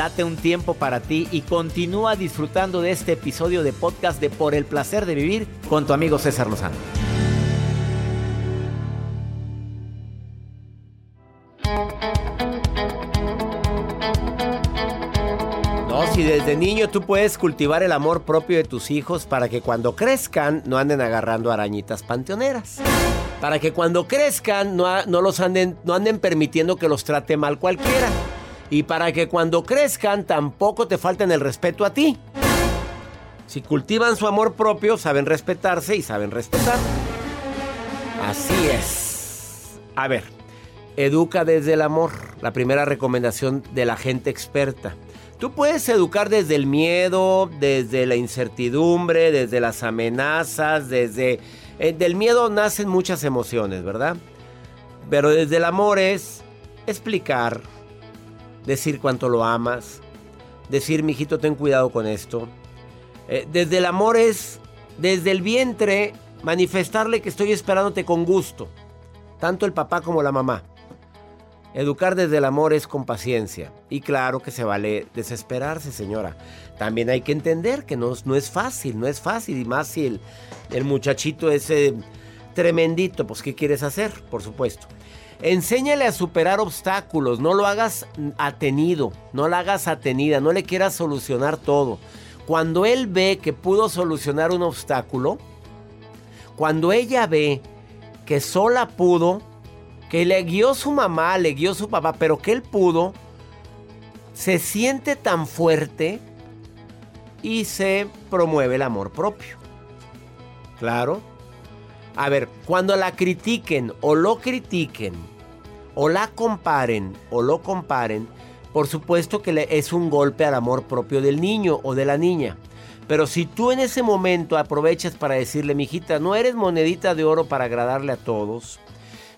Date un tiempo para ti y continúa disfrutando de este episodio de podcast de Por el placer de vivir con tu amigo César Lozano. No, si desde niño tú puedes cultivar el amor propio de tus hijos para que cuando crezcan no anden agarrando arañitas panteoneras. Para que cuando crezcan no, no los anden, no anden permitiendo que los trate mal cualquiera y para que cuando crezcan tampoco te falten el respeto a ti. Si cultivan su amor propio, saben respetarse y saben respetar. Así es. A ver, educa desde el amor, la primera recomendación de la gente experta. Tú puedes educar desde el miedo, desde la incertidumbre, desde las amenazas, desde... Eh, del miedo nacen muchas emociones, ¿verdad? Pero desde el amor es explicar, decir cuánto lo amas, decir, mijito, ten cuidado con esto. Eh, desde el amor es, desde el vientre, manifestarle que estoy esperándote con gusto, tanto el papá como la mamá. Educar desde el amor es con paciencia. Y claro que se vale desesperarse, señora. También hay que entender que no, no es fácil, no es fácil. Y más si el, el muchachito es tremendito, pues ¿qué quieres hacer? Por supuesto. Enséñale a superar obstáculos, no lo hagas atenido, no lo hagas atenida, no le quieras solucionar todo. Cuando él ve que pudo solucionar un obstáculo, cuando ella ve que sola pudo, que le guió su mamá, le guió su papá, pero que él pudo, se siente tan fuerte y se promueve el amor propio. Claro. A ver, cuando la critiquen o lo critiquen, o la comparen o lo comparen, por supuesto que es un golpe al amor propio del niño o de la niña. Pero si tú en ese momento aprovechas para decirle, mijita, no eres monedita de oro para agradarle a todos.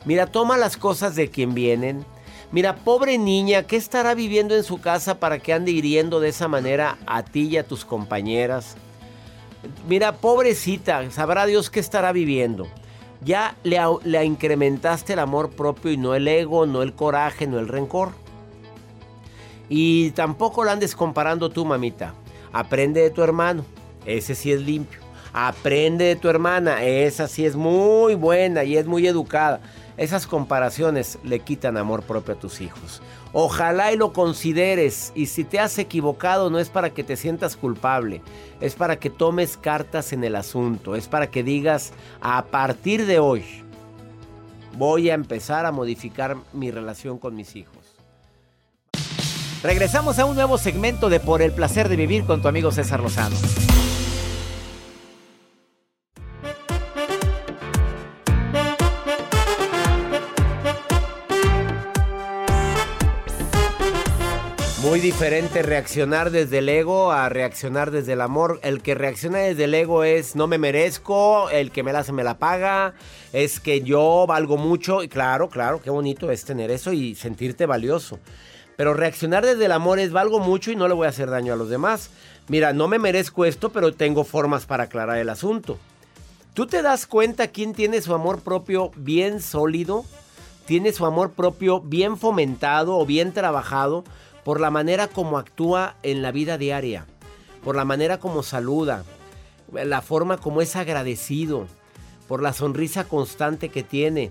Mira, toma las cosas de quien vienen. Mira, pobre niña, ¿qué estará viviendo en su casa para que ande hiriendo de esa manera a ti y a tus compañeras? Mira, pobrecita, sabrá Dios qué estará viviendo ya le, incrementaste el amor propio y no el ego, no el coraje, no el rencor. Y tampoco lo andes comparando tú, mamita. Aprende de tu hermano, ese sí es limpio. Aprende de tu hermana, esa sí es muy buena y es muy educada. Esas comparaciones le quitan amor propio a tus hijos. Ojalá y lo consideres y si te has equivocado no es para que te sientas culpable, es para que tomes cartas en el asunto, es para que digas a partir de hoy voy a empezar a modificar mi relación con mis hijos. Regresamos a un nuevo segmento de Por el placer de vivir con tu amigo César Lozano. Diferente reaccionar desde el ego a reaccionar desde el amor. El que reacciona desde el ego es no me merezco, el que me la hace me la paga, es que yo valgo mucho. Y claro, claro, qué bonito es tener eso y sentirte valioso. Pero reaccionar desde el amor es valgo mucho y no le voy a hacer daño a los demás. Mira, no me merezco esto, pero tengo formas para aclarar el asunto. ¿Tú te das cuenta quién tiene su amor propio bien sólido? ¿Tiene su amor propio bien fomentado o bien trabajado? Por la manera como actúa en la vida diaria, por la manera como saluda, la forma como es agradecido, por la sonrisa constante que tiene,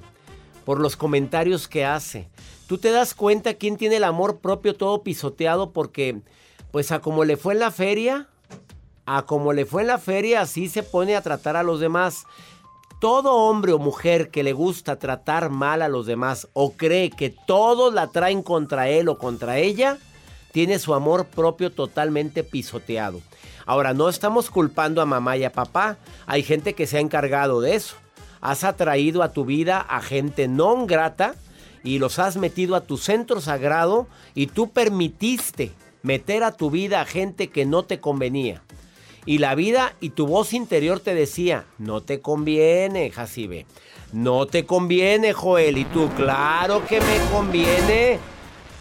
por los comentarios que hace. Tú te das cuenta quién tiene el amor propio todo pisoteado porque, pues a como le fue en la feria, a como le fue en la feria, así se pone a tratar a los demás. Todo hombre o mujer que le gusta tratar mal a los demás o cree que todos la traen contra él o contra ella, tiene su amor propio totalmente pisoteado. Ahora, no estamos culpando a mamá y a papá. Hay gente que se ha encargado de eso. Has atraído a tu vida a gente no grata y los has metido a tu centro sagrado y tú permitiste meter a tu vida a gente que no te convenía. Y la vida y tu voz interior te decía, no te conviene, Jacibe. No te conviene, Joel. Y tú, claro que me conviene.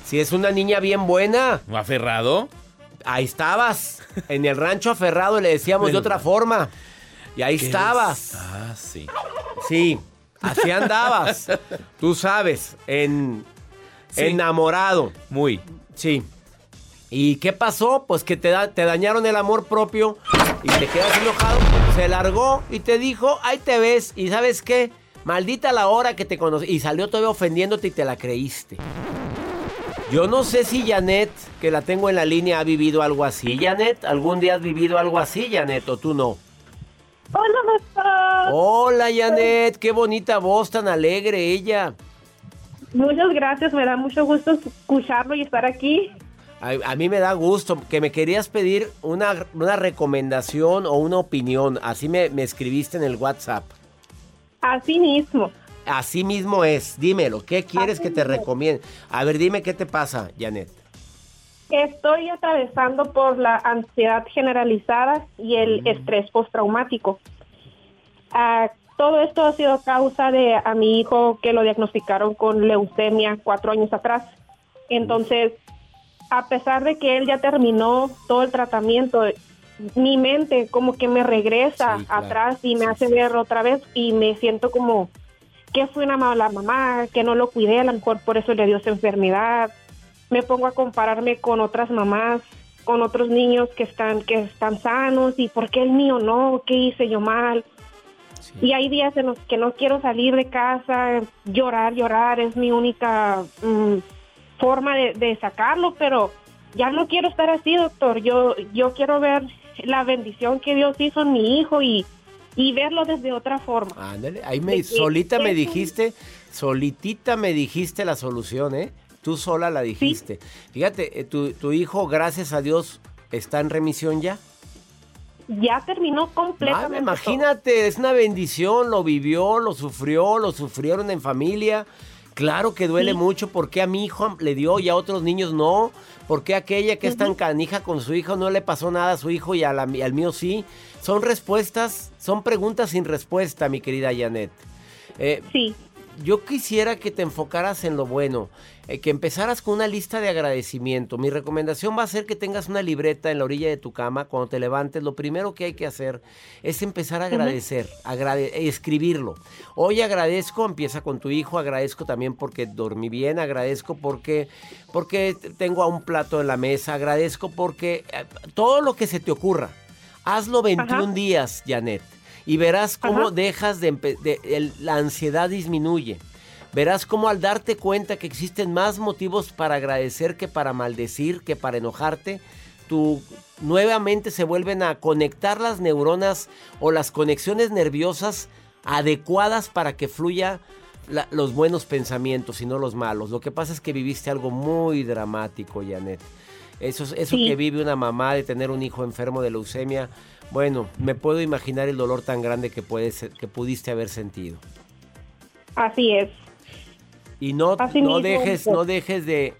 Si es una niña bien buena. ¿Aferrado? Ahí estabas. En el rancho aferrado le decíamos de otra forma. Y ahí estabas. Ah, sí. Sí, así andabas. Tú sabes, en enamorado. Muy. Sí. ¿Y qué pasó? Pues que te, te dañaron el amor propio y te quedas enojado. Se largó y te dijo, ahí te ves. ¿Y sabes qué? Maldita la hora que te conocí. Y salió todavía ofendiéndote y te la creíste. Yo no sé si Janet, que la tengo en la línea, ha vivido algo así. Janet, ¿algún día has vivido algo así, Janet, o tú no? Hola, doctor. Hola, Janet. Qué bonita voz, tan alegre ella. Muchas gracias, me da mucho gusto escucharlo y estar aquí. A, mí me da gusto que me querías pedir una, una recomendación o una opinión. Así me, me escribiste en el WhatsApp. Así mismo. Así mismo es. Dímelo, ¿qué quieres que te recomiende? A ver, dime qué te pasa, Janet. Estoy atravesando por la ansiedad generalizada y el estrés postraumático. Ah, todo esto ha sido causa de a mi hijo que lo diagnosticaron con leucemia cuatro años atrás. Entonces, a pesar de que él ya terminó todo el tratamiento, mi mente como que me regresa atrás y me hace ver otra vez y me siento como que fui una mala mamá, que no lo cuidé, a lo mejor por eso le dio esa enfermedad. Me pongo a compararme con otras mamás, con otros niños que están que están sanos y por qué el mío no, qué hice yo mal. Y hay días en los que no quiero salir de casa, llorar, llorar es mi única mm, forma de, de, sacarlo, pero ya no quiero estar así, doctor. Yo yo quiero ver la bendición que Dios hizo en mi hijo y y verlo desde otra forma. Ándale, ahí me, solita me dijiste, solitita me dijiste la solución, ¿eh? Tú sola la dijiste. Fíjate, eh, tu, hijo, gracias a Dios, está en remisión ya. Ya terminó completamente. Ah, imagínate, es una bendición, lo vivió, lo sufrió, lo sufrieron en familia. Claro que duele mucho porque a mi hijo le dio y a otros niños no. Porque aquella que es tan canija con su hijo no le pasó nada a su hijo y al mío sí. Son respuestas, son preguntas sin respuesta, mi querida Janet. Eh, sí. Yo quisiera que te enfocaras en lo bueno, eh, que empezaras con una lista de agradecimiento. Mi recomendación va a ser que tengas una libreta en la orilla de tu cama cuando te levantes. Lo primero que hay que hacer es empezar a agradecer, escribirlo. Hoy agradezco, empieza con tu hijo, agradezco también porque dormí bien, agradezco porque, porque tengo a un plato en la mesa, agradezco porque eh, todo lo que se te ocurra. Hazlo 21 días, Janet, y verás cómo dejas de, la ansiedad disminuye. Verás cómo al darte cuenta que existen más motivos para agradecer que para maldecir, que para enojarte, tú nuevamente se vuelven a conectar las neuronas o las conexiones nerviosas adecuadas para que fluya los buenos pensamientos y no los malos. Lo que pasa es que viviste algo muy dramático, Janet. Eso, eso que vive una mamá de tener un hijo enfermo de leucemia, bueno, me puedo imaginar el dolor tan grande que, puedes, que pudiste haber sentido. Así es. Y no, no, dejes, no dejes de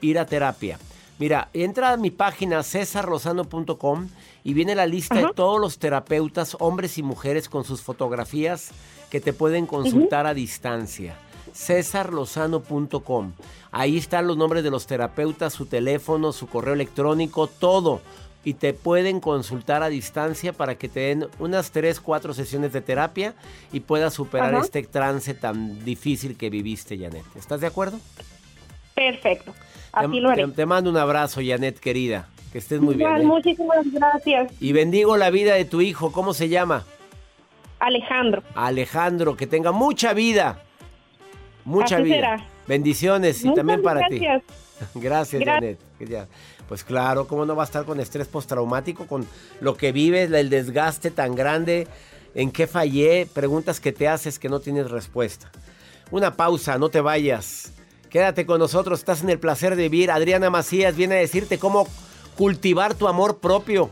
ir a terapia. Mira, entra a mi página cesarrosano.com y viene la lista de todos los terapeutas, hombres y mujeres, con sus fotografías que te pueden consultar a distancia cesarlozano.com. Ahí están los nombres de los terapeutas, su teléfono, su correo electrónico, todo. Y te pueden consultar a distancia para que te den unas 3, 4 sesiones de terapia y puedas superar este trance tan difícil que viviste, Janet. ¿Estás de acuerdo? Perfecto. Así lo haré. Te, mando un abrazo, Janet, querida. Que estés muy bien. ¿eh? Muchísimas gracias. Y bendigo la vida de tu hijo. ¿Cómo se llama? Alejandro. Alejandro, que tenga mucha vida. Mucha vida. Bendiciones y también para ti. Gracias, Janet. Pues claro, ¿cómo no va a estar con estrés postraumático, con lo que vives, el desgaste tan grande? ¿En qué fallé? Preguntas que te haces que no tienes respuesta. Una pausa, no te vayas. Quédate con nosotros, estás en el placer de vivir. Adriana Macías viene a decirte cómo cultivar tu amor propio.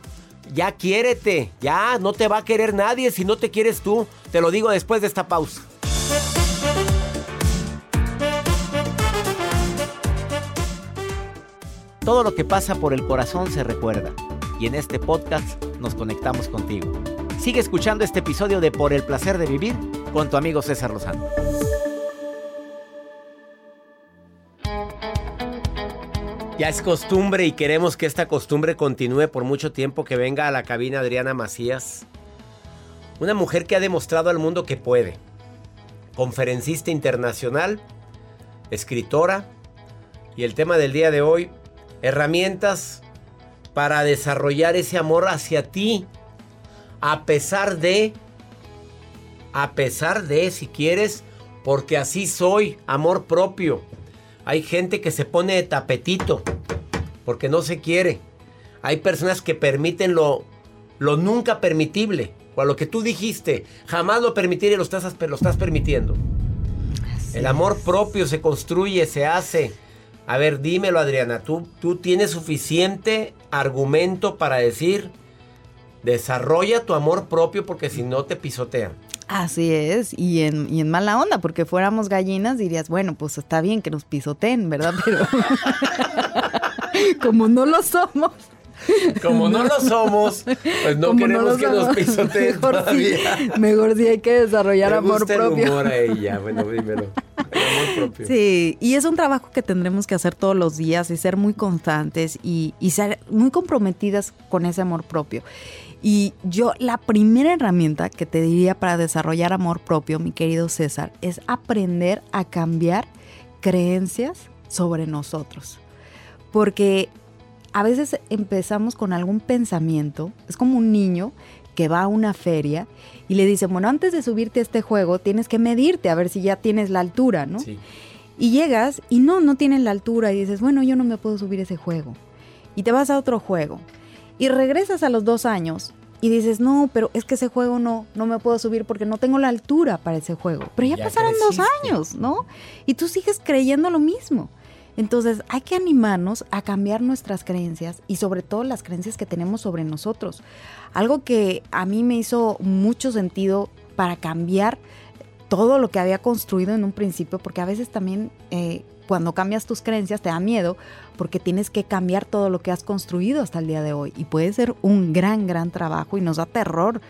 Ya quiérete, ya no te va a querer nadie si no te quieres tú. Te lo digo después de esta pausa. Todo lo que pasa por el corazón se recuerda y en este podcast nos conectamos contigo. Sigue escuchando este episodio de Por el placer de vivir con tu amigo César Lozano. Ya es costumbre y queremos que esta costumbre continúe por mucho tiempo que venga a la cabina Adriana Macías. Una mujer que ha demostrado al mundo que puede. Conferencista internacional, escritora y el tema del día de hoy, herramientas para desarrollar ese amor hacia ti. A pesar de, a pesar de, si quieres, porque así soy, amor propio. Hay gente que se pone de tapetito porque no se quiere. Hay personas que permiten lo, lo nunca permitible. O a lo que tú dijiste, jamás lo permitiré, lo estás, lo estás permitiendo. El amor propio se construye, se hace. A ver, dímelo Adriana, ¿tú, tú tienes suficiente argumento para decir, desarrolla tu amor propio porque si no te pisotean. Así es, y en, y en mala onda, porque fuéramos gallinas dirías, bueno, pues está bien que nos pisoteen, ¿verdad? Pero como no lo somos, como no lo somos, pues no queremos que nos pisoteen mejor todavía. Sí, mejor sí hay que desarrollar Me amor gusta propio. El humor a ella, bueno, dímelo. Amor propio. Sí, y es un trabajo que tendremos que hacer todos los días y ser muy constantes y, y ser muy comprometidas con ese amor propio. Y yo, la primera herramienta que te diría para desarrollar amor propio, mi querido César, es aprender a cambiar creencias sobre nosotros. Porque a veces empezamos con algún pensamiento, es como un niño que va a una feria y le dice, bueno, antes de subirte a este juego tienes que medirte a ver si ya tienes la altura, ¿no? Sí. Y llegas y no, no tienes la altura y dices, bueno, yo no me puedo subir a ese juego. Y te vas a otro juego. Y regresas a los dos años y dices, no, pero es que ese juego no, no me puedo subir porque no tengo la altura para ese juego. Pero ya, Ya pasaron dos creciste. años, ¿no? Y tú sigues creyendo lo mismo. Entonces hay que animarnos a cambiar nuestras creencias y sobre todo las creencias que tenemos sobre nosotros. Algo que a mí me hizo mucho sentido para cambiar todo lo que había construido en un principio, porque a veces también eh, cuando cambias tus creencias te da miedo porque tienes que cambiar todo lo que has construido hasta el día de hoy y puede ser un gran, gran trabajo y nos da terror.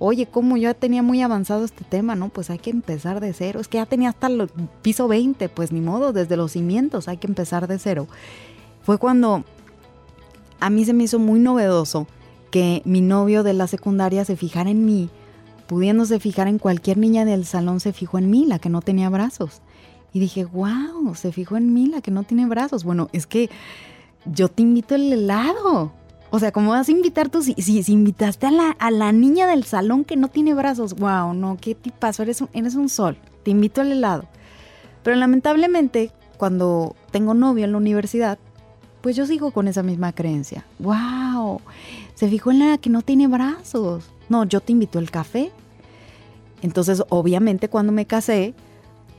Oye, como yo ya tenía muy avanzado este tema, ¿no? Pues hay que empezar de cero. Es que ya tenía hasta el piso 20, pues ni modo, desde los cimientos hay que empezar de cero. Fue cuando a mí se me hizo muy novedoso que mi novio de la secundaria se fijara en mí, pudiéndose fijar en cualquier niña del salón, se fijó en mí, la que no tenía brazos. Y dije, wow, se fijó en mí, la que no tiene brazos. Bueno, es que yo te invito el helado. O sea, ¿cómo vas a invitar tú? Si, si, si invitaste a la, a la niña del salón que no tiene brazos, wow, no, qué tipazo, eres un, eres un sol. Te invito al helado. Pero lamentablemente, cuando tengo novio en la universidad, pues yo sigo con esa misma creencia. ¡Wow! Se fijó en la que no tiene brazos. No, yo te invito el café. Entonces, obviamente, cuando me casé,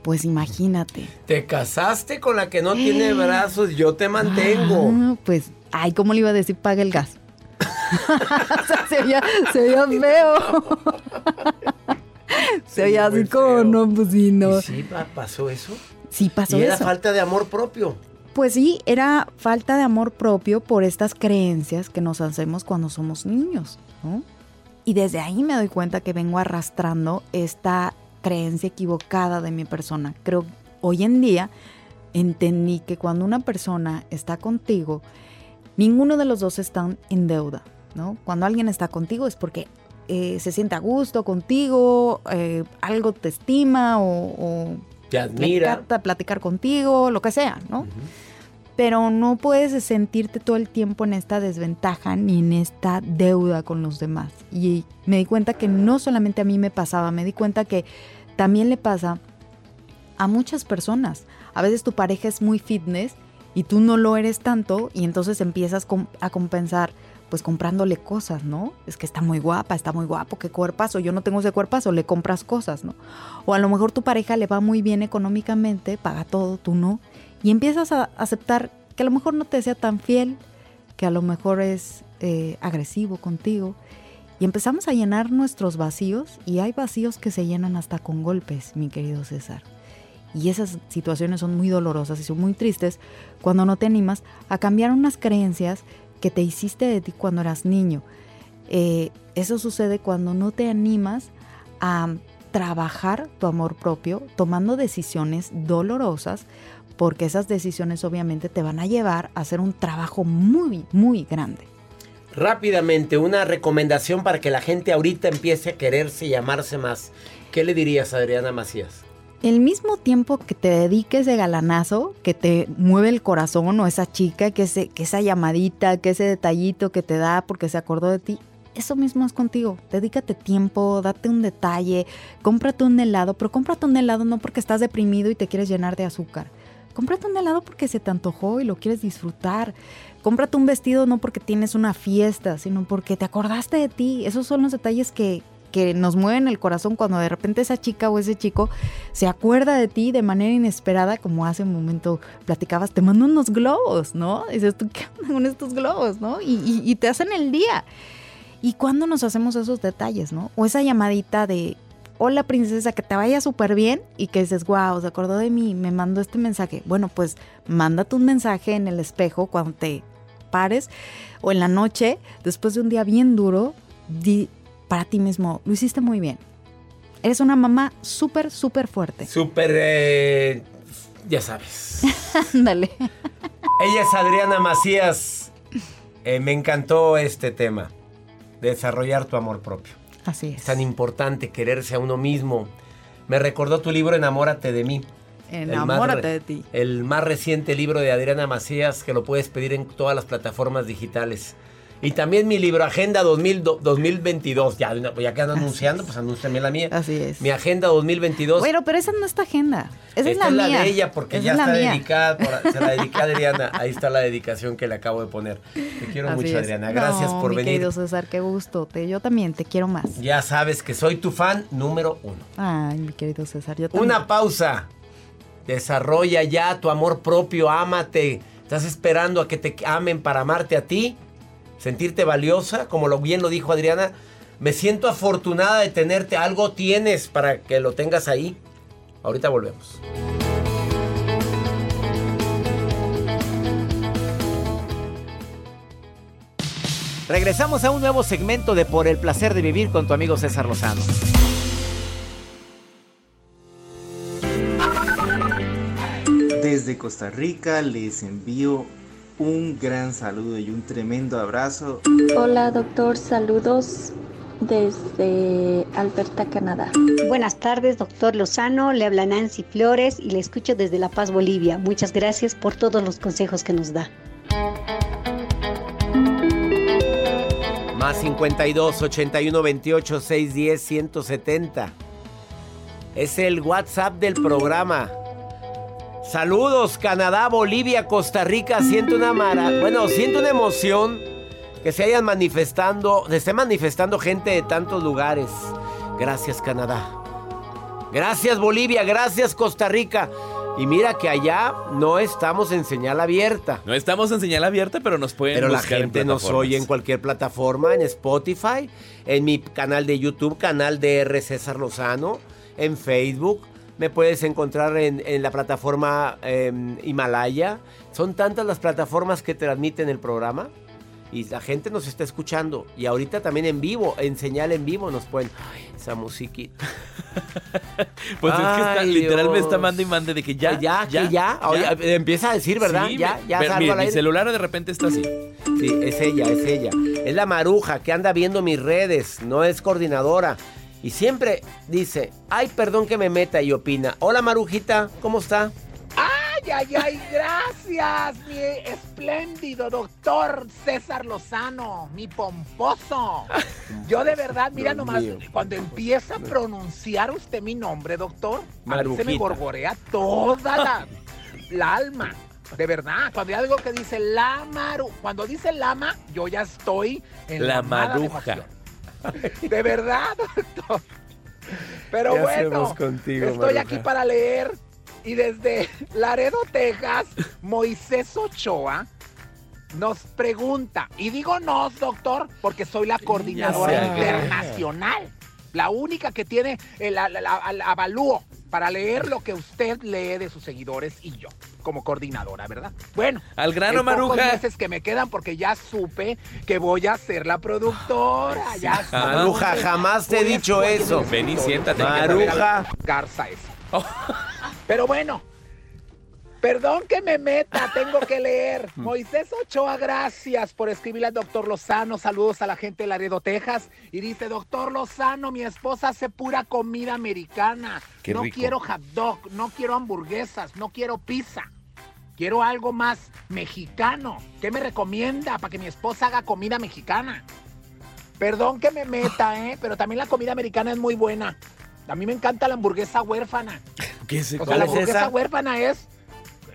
pues imagínate. Te casaste con la que no tiene brazos, yo te mantengo. Ah, pues, ay, ¿cómo le iba a decir paga el gas? o sea, se veía, se veía feo. se veía así como, no, pues sí, no. ¿Y sí pa- pasó eso? Sí pasó y era eso. falta de amor propio. Pues sí, era falta de amor propio por estas creencias que nos hacemos cuando somos niños, ¿no? Y desde ahí me doy cuenta que vengo arrastrando esta creencia equivocada de mi persona. Creo hoy en día entendí que cuando una persona está contigo, ninguno de los dos están en deuda, ¿no? Cuando alguien está contigo es porque eh, se siente a gusto contigo, eh, algo te estima o- o Te admira. encanta platicar contigo, lo que sea, ¿no? Pero no puedes sentirte todo el tiempo en esta desventaja ni en esta deuda con los demás. Y me di cuenta que no solamente a mí me pasaba, me di cuenta que también le pasa a muchas personas. A veces tu pareja es muy fitness y tú no lo eres tanto y entonces empiezas a compensar pues comprándole cosas, ¿no? Es que está muy guapa, está muy guapo, qué cuerpazo, yo no tengo ese cuerpazo, le compras cosas, ¿no? O a lo mejor tu pareja le va muy bien económicamente, paga todo, tú no, y empiezas a aceptar que a lo mejor no te sea tan fiel, que a lo mejor es eh, agresivo contigo, y empezamos a llenar nuestros vacíos, y hay vacíos que se llenan hasta con golpes, mi querido César. Y esas situaciones son muy dolorosas y son muy tristes cuando no te animas a cambiar unas creencias que te hiciste de ti cuando eras niño. Eh, eso sucede cuando no te animas a trabajar tu amor propio tomando decisiones dolorosas porque esas decisiones obviamente te van a llevar a hacer un trabajo muy, muy grande. Rápidamente, una recomendación para que la gente ahorita empiece a quererse y amarse más. ¿Qué le dirías a Adriana Macías? El mismo tiempo que te dediques de galanazo, que te mueve el corazón o esa chica, que, ese, que esa llamadita, que ese detallito que te da porque se acordó de ti, eso mismo es contigo. Dedícate tiempo, date un detalle, cómprate un helado, pero cómprate un helado no porque estás deprimido y te quieres llenar de azúcar. Cómprate un helado porque se te antojó y lo quieres disfrutar. Cómprate un vestido no porque tienes una fiesta, sino porque te acordaste de ti. Esos son los detalles que, que nos mueven el corazón cuando de repente esa chica o ese chico se acuerda de ti de manera inesperada, como hace un momento platicabas, te mando unos globos, ¿no? dices tú, ¿qué onda con estos globos, no? Y, y te hacen el día. ¿Y cuándo nos hacemos esos detalles, no? O esa llamadita de, hola princesa, que te vaya súper bien y que dices, wow, se acordó de mí, me mandó este mensaje. Bueno, pues mándate un mensaje en el espejo cuando te pares o en la noche, después de un día bien duro, di para ti mismo, lo hiciste muy bien. Eres una mamá súper, súper fuerte. Súper, eh, ya sabes. Ándale. Ella es Adriana Macías. Eh, me encantó este tema, desarrollar tu amor propio. Así es. Es tan importante quererse a uno mismo. Me recordó tu libro Enamórate de mí. Enamórate de ti. El más reciente libro de Adriana Macías que lo puedes pedir en todas las plataformas digitales. Y también mi libro Agenda 2000, 2022. Ya, ya que ando anunciando, pues anúnciame la mía. Así es. Mi Agenda 2022. Bueno, pero esa no es tu agenda. Esa Esta es la es la de ella porque Esa ya es la está mía. dedicada. por- se la dediqué a Adriana. Ahí está la dedicación que le acabo de poner. Te quiero Así mucho, es. Adriana. Gracias No, por mi venir. querido César, qué gusto. Te, yo también te quiero más. Ya sabes que soy tu fan número uno. Ay, mi querido César, yo también. Una pausa. Desarrolla ya tu amor propio, ámate. ¿Estás esperando a que te amen para amarte a ti? Sentirte valiosa, como lo bien lo dijo Adriana. Me siento afortunada de tenerte. Algo tienes para que lo tengas ahí. Ahorita volvemos. Regresamos a un nuevo segmento de Por el placer de vivir con tu amigo César Lozano. Desde Costa Rica les envío un gran saludo y un tremendo abrazo. Hola doctor, saludos desde Alberta, Canadá. Buenas tardes, doctor Lozano. Le habla Nancy Flores y le escucho desde La Paz, Bolivia. Muchas gracias por todos los consejos que nos da. Más 52 81 28 610 170. Es el WhatsApp del programa. Saludos, Canadá, Bolivia, Costa Rica. Siento una mara. Bueno, siento una emoción que se hayan manifestando, se esté manifestando gente de tantos lugares. Gracias, Canadá. Gracias, Bolivia. Gracias, Costa Rica. Y mira que allá no estamos en señal abierta. No estamos en señal abierta, pero nos pueden Pero la en gente nos oye en cualquier plataforma, en Spotify, en mi canal de YouTube, canal de R. César Lozano, en Facebook. Me puedes encontrar en, en la plataforma eh, Himalaya. Son tantas las plataformas que transmiten el programa. Y la gente nos está escuchando. Y ahorita también en vivo, en señal en vivo nos pueden... Ay, esa musiquita. Pues es que está, Ay, literal me está mande y mande de que ya. Que ya, que ya. Oye, empieza a decir, ¿verdad? Sí, ya, ya ve- salgo mire, mi celular de repente está así. Sí, es ella, es ella. Es la maruja que anda viendo mis redes, no es coordinadora. Y siempre dice, ay, perdón que me meta y opina. Hola Marujita, ¿cómo está? Ay, ay, ay, gracias, mi espléndido doctor César Lozano, mi pomposo. Yo de verdad, mira Dios nomás, mío. cuando empieza a pronunciar usted mi nombre, doctor, a mí se me gorgorea toda la, la alma. De verdad, cuando hay algo que dice la maru, cuando dice lama, yo ya estoy en La la maruja. De verdad, doctor. Pero ¿Qué bueno, contigo, estoy Maruja? aquí para leer y desde Laredo, Texas, Moisés Ochoa nos pregunta, y digo nos, doctor, porque soy la coordinadora internacional, la única que tiene el, la- el avalúo para leer lo que usted lee de sus seguidores y yo, como coordinadora, ¿verdad? Bueno, Al grano, Maruja. meses que me quedan porque ya supe que voy a ser la productora. Ya supe. Maruja, jamás te he dicho eso. Ven y siéntate. Maruja. Garza eso. Pero bueno, Perdón que me meta, tengo que leer. Moisés Ochoa, gracias por escribirle al doctor Lozano. Saludos a la gente de Laredo, Texas. Y dice, doctor Lozano, mi esposa hace pura comida americana. Qué no rico. quiero hot dog, no quiero hamburguesas, no quiero pizza. Quiero algo más mexicano. ¿Qué me recomienda para que mi esposa haga comida mexicana? Perdón que me meta, ¿eh? Pero también la comida americana es muy buena. A mí me encanta la hamburguesa huérfana. ¿Qué se O sea, ¿Cuál la es hamburguesa esa? huérfana es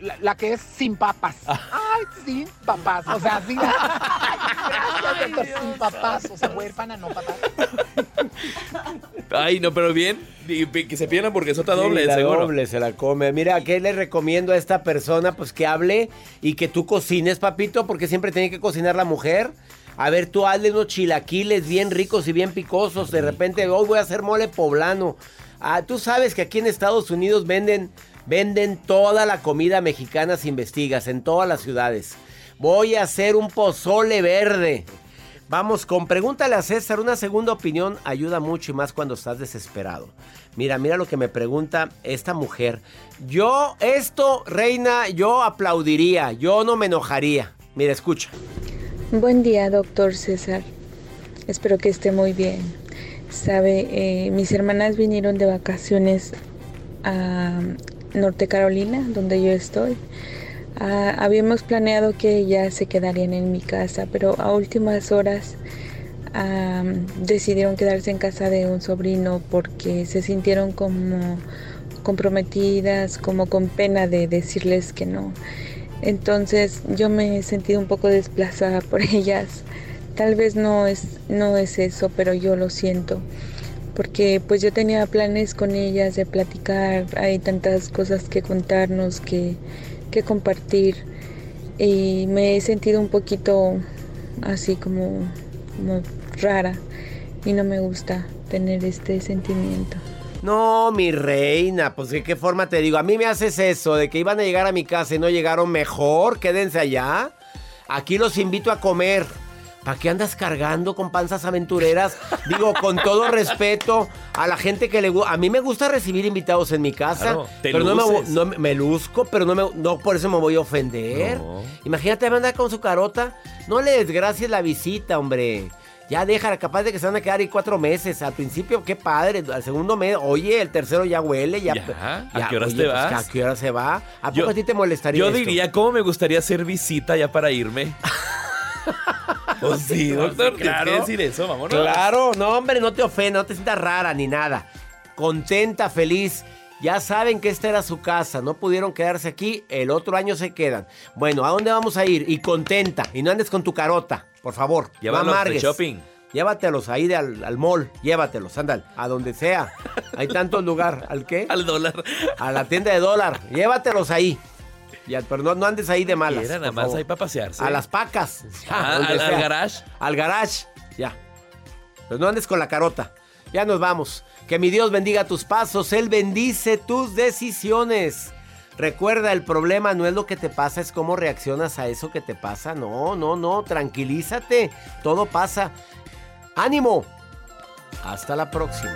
la, la que es sin papas. Ay, sin papas. O sea, sin. Gracias, doctor, sin papas. O sea, huérfana, no papas. Ay, no, pero bien. Y Que se pida la hamburguesota doble, Sí, la seguro. doble se la come. Mira, ¿qué le recomiendo a esta persona? Pues que hable y que tú cocines, papito, porque siempre tiene que cocinar la mujer. A ver, tú hazle unos chilaquiles bien ricos y bien picosos. De repente, hoy voy a hacer mole poblano. Ah, tú sabes que aquí en Estados Unidos venden, venden toda la comida mexicana si investigas, en todas las ciudades. Voy a hacer un pozole verde. Vamos con pregúntale a César, una segunda opinión ayuda mucho y más cuando estás desesperado. Mira, mira lo que me pregunta esta mujer. Yo, esto, reina, yo aplaudiría, yo no me enojaría. Mira, escucha. Buen día, doctor César. Espero que esté muy bien. Sabe, eh, mis hermanas vinieron de vacaciones a Norte Carolina, donde yo estoy. Ah, habíamos planeado que ellas se quedarían en mi casa, pero a últimas horas decidieron quedarse en casa de un sobrino porque se sintieron como comprometidas, como con pena de decirles que no. Entonces yo me he sentido un poco desplazada por ellas. Tal vez no es, no es eso, pero yo lo siento. Porque pues yo tenía planes con ellas de platicar, hay tantas cosas que contarnos, que, que compartir. Y me he sentido un poquito así como, como rara y no me gusta tener este sentimiento. No, mi reina, pues de qué forma te digo, a mí me haces eso, de que iban a llegar a mi casa y no llegaron mejor, quédense allá. Aquí los invito a comer. ¿Para qué andas cargando con panzas aventureras? Digo, con todo respeto a la gente que le gusta. A mí me gusta recibir invitados en mi casa. Claro, te pero no me, luces. no me- luzco, pero no, me, no por eso me voy a ofender. No. Imagínate, me anda con su carota. No le desgracies la visita, hombre. Ya déjala, capaz de que se van a quedar ahí cuatro meses. Al principio, qué padre. Al segundo mes, oye, el tercero ya huele. Ya, Ya, ¿a qué horas oye, te pues, vas? ¿A qué hora se va? ¿A poco Yo- a ti te molestaría Yo esto? diría, ¿cómo me gustaría hacer visita ya para irme? Pues sí, doctor, claro. que decir eso, vámonos. Claro, no, hombre, no te ofenda, no te sientas rara ni nada. Contenta, feliz. Ya saben que esta era su casa, no pudieron quedarse aquí, el otro año se quedan. Bueno, ¿a dónde vamos a ir? Y contenta, y no andes con tu carota, por favor. Llévalos de shopping. Llévatelos ahí de al, al mall, llévatelos, ándale, a donde sea. Hay tanto lugar, ¿al qué? Al dólar. A la tienda de dólar, llévatelos ahí. Ya, pero no, no andes ahí de malas. Era nada más favor. ahí para pasearse. A las pacas. Ah, al- garage. Al garage, ya. Pero no andes con la carota. Ya nos vamos. Que mi Dios bendiga tus pasos. Él bendice tus decisiones. Recuerda, el problema no es lo que te pasa, es cómo reaccionas a eso que te pasa. No, no, no. Tranquilízate. Todo pasa. ¡Ánimo! Hasta la próxima.